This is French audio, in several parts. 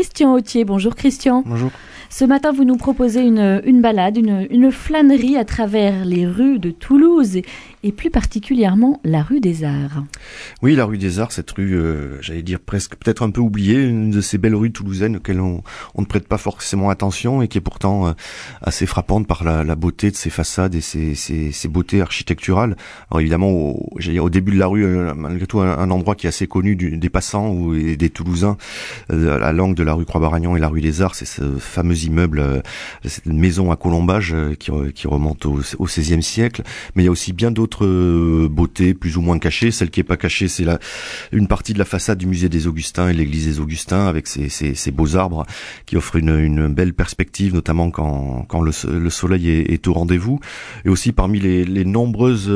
Christian Autier. Bonjour Christian. Bonjour. Ce matin, vous nous proposez une, une balade, une, une, flânerie à travers les rues de Toulouse et, plus particulièrement la rue des Arts. Oui, la rue des Arts, cette rue, euh, j'allais dire presque peut-être un peu oubliée, une de ces belles rues toulousaines auxquelles on, ne prête pas forcément attention et qui est pourtant euh, assez frappante par la, beauté de ses façades et ses, ses, beautés architecturales. Alors évidemment, au, dire, au début de la rue, euh, malgré tout, un, endroit qui est assez connu des passants ou et des Toulousains, la langue de la rue Croix-Baragnon et la rue des Arts, c'est ce fameux immeubles, euh, cette maison à colombage euh, qui, qui remonte au, XVIe siècle. Mais il y a aussi bien d'autres euh, beautés plus ou moins cachées. Celle qui est pas cachée, c'est la une partie de la façade du musée des Augustins et l'église des Augustins avec ces beaux arbres qui offrent une, belle perspective, notamment quand, quand le, le soleil est, au rendez-vous. Et aussi parmi les, nombreuses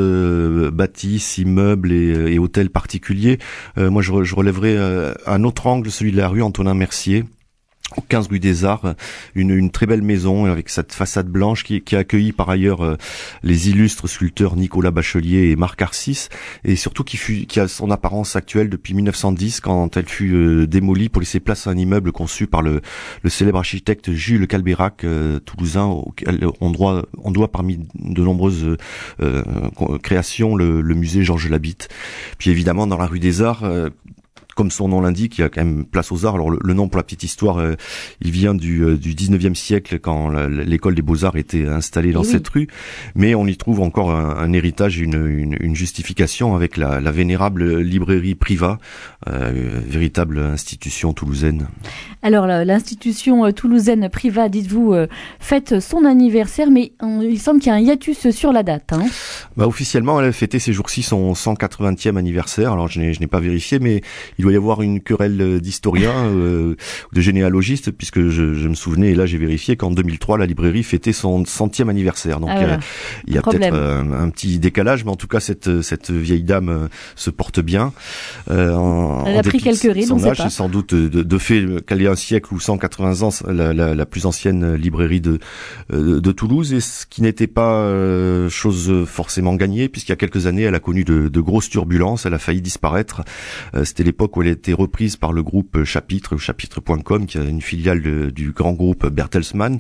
bâtisses, immeubles et, hôtels particuliers, moi je, je relèverai un autre angle, celui de la rue Antonin Mercier 15 rue des Arts, une, une, très belle maison avec cette façade blanche qui, qui a par ailleurs euh, les illustres sculpteurs Nicolas Bachelier et Marc Arcis, et surtout qui, fut, qui a son apparence actuelle depuis 1910 quand elle fut euh, démolie pour laisser place à un immeuble conçu par le, le célèbre architecte Jules Calberac, euh, toulousain, auquel on doit, on doit parmi de nombreuses euh, créations le, le musée Georges Labitte. Puis évidemment dans la rue des Arts, comme son nom l'indique, il y a quand même place aux arts. Alors le, nom pour la petite histoire, euh, il vient du, euh, du 19e siècle quand l'école des beaux-arts était installée dans cette rue, mais on y trouve encore un, un héritage, une, une, une, justification avec la, la vénérable librairie Priva, euh, véritable institution toulousaine. Alors l'institution toulousaine Priva, dites-vous, fête son anniversaire, mais il semble qu'il y a un hiatus sur la date. Hein bah, officiellement, elle a fêté ces jours-ci son 180e anniversaire. Alors je n'ai pas vérifié, mais il doit y avoir une querelle d'historiens, euh, de généalogistes, puisque je, je, me souvenais, et là j'ai vérifié qu'en 2003, la librairie fêtait son centième anniversaire. Donc ah, voilà. euh, il y a peut-être euh, un, petit décalage, mais en tout cas, cette, cette vieille dame euh, se porte bien. Euh, en, Elle a pris quelques rides, son âge, c'est sans doute de, de fait qu'elle ait un siècle ou 180 ans, la, la, la plus ancienne librairie de, de Toulouse, et ce qui n'était pas chose forcément gagnée, puisqu'il y a quelques années, elle a connu de, de grosses turbulences, elle a failli disparaître. C'était l'époque où elle a été reprise par le groupe Chapitre, chapitre.com, qui est une filiale de, du grand groupe Bertelsmann.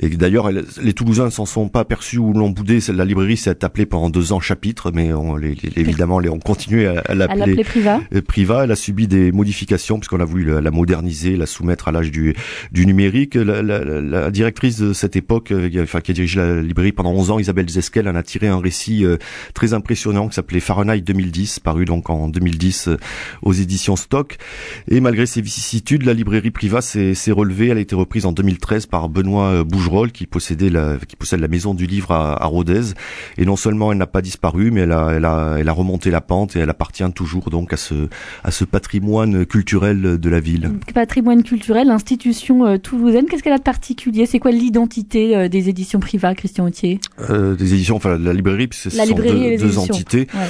Et d'ailleurs, les Toulousains s'en sont pas aperçus ou l'ont boudé. La librairie s'est appelée pendant deux ans Chapitre, mais on, les, les, évidemment, les, on continué à, à l'appeler Priva. Euh, Priva. Elle a subi des modifications puisqu'on a voulu la, la, moderniser, la soumettre à l'âge du, du numérique. La, la, directrice de cette époque, euh, enfin, qui a dirigé la librairie pendant 11 ans, Isabelle Zeskel, en a tiré un récit euh, très impressionnant qui s'appelait Fahrenheit 2010, paru donc en 2010 aux éditions stock. Et malgré ses vicissitudes, la librairie Priva s'est relevée. Elle a été reprise en 2013 par Benoît euh, Bougerolles, qui possédait la, qui possède la maison du livre à, à Rodez. Et non seulement elle n'a pas disparu, mais elle a, elle a, elle a remonté la pente et elle appartient toujours donc à ce, à ce patrimoine culturel de la ville. Patrimoine culturel, l'institution euh, toulousaine, qu'est-ce qu'elle a de particulier? C'est quoi l'identité euh, des éditions Priva, Christian Autier? Euh, Des éditions, enfin la librairie, c'est la librairie deux, deux entités. Ouais.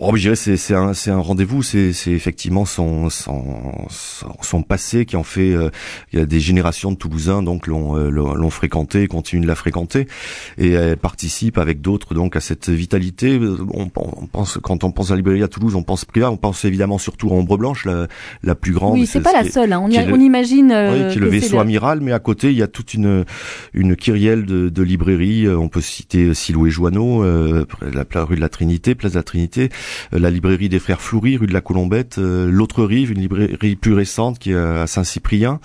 Oh, je dirais c'est c'est un, un rendez-vous, c'est effectivement son son, son, passé qui en fait euh, il y a des générations de Toulousains donc l'ont euh, l'ont fréquenté continuent de la fréquenter. Et elle participe avec d'autres donc à cette vitalité. On, on, pense quand on pense à la librairie à Toulouse on pense on pense évidemment surtout à Ombre Blanche la, la plus grande. Oui c'est pas la seule hein. on, on, imagine euh, oui, qui est le vaisseau amiral mais à côté il y a toute une une kyrielle de, de librairies. On peut citer Silo et Joanneau euh, la, rue de la Trinité place de la Trinité la librairie des frères Floury rue de la Colombette l'autre Rive, une librairie plus récente qui est à Saint-Cyprien,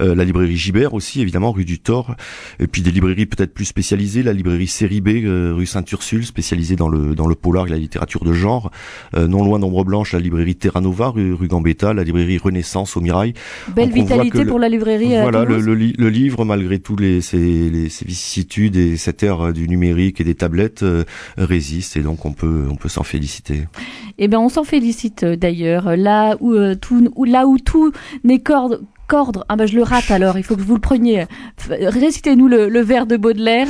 euh, la librairie Gibert aussi, évidemment, rue du Thor, et puis des librairies peut-être plus spécialisées, la librairie Série B, euh, rue Saint-Ursule, spécialisée dans le dans le polar et la littérature de genre, euh, non loin d'Ombre Blanche, la librairie Terra Nova, rue, rue Gambetta, la librairie Renaissance au Mirail. Belle vitalité pour la librairie. Voilà, le, le, le, livre, malgré tous les ses, les, ses vicissitudes et cette ère du numérique et des tablettes, résiste, et donc on peut on peut s'en féliciter. Eh bien, on s'en félicite d'ailleurs. Là où euh, tout, où, là où tout n'est corde cordre, ah ben je le rate alors, il faut que vous le preniez. Récitez-nous le, le vers de Baudelaire.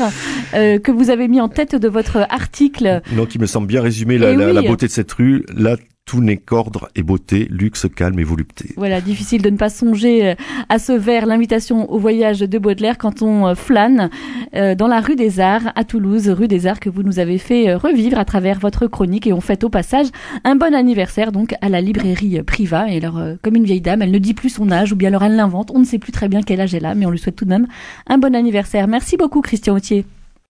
que vous avez mis en tête de votre article. Donc, il me semble bien résumer la, la, la beauté de cette rue. Là, tout n'est qu'ordre et beauté, luxe, calme et volupté. Voilà, difficile de ne pas songer euh, à ce vers, l'invitation au voyage de Baudelaire quand on euh, flâne euh, dans la rue des Arts à Toulouse, rue des Arts que vous nous avez fait revivre à travers votre chronique et on fait au passage un bon anniversaire donc à la librairie Priva. Et alors, comme une vieille dame, elle ne dit plus son âge ou bien alors elle l'invente. On ne sait plus très bien quel âge elle a, mais on lui souhaite tout de même un bon anniversaire. Merci beaucoup Christian Autier.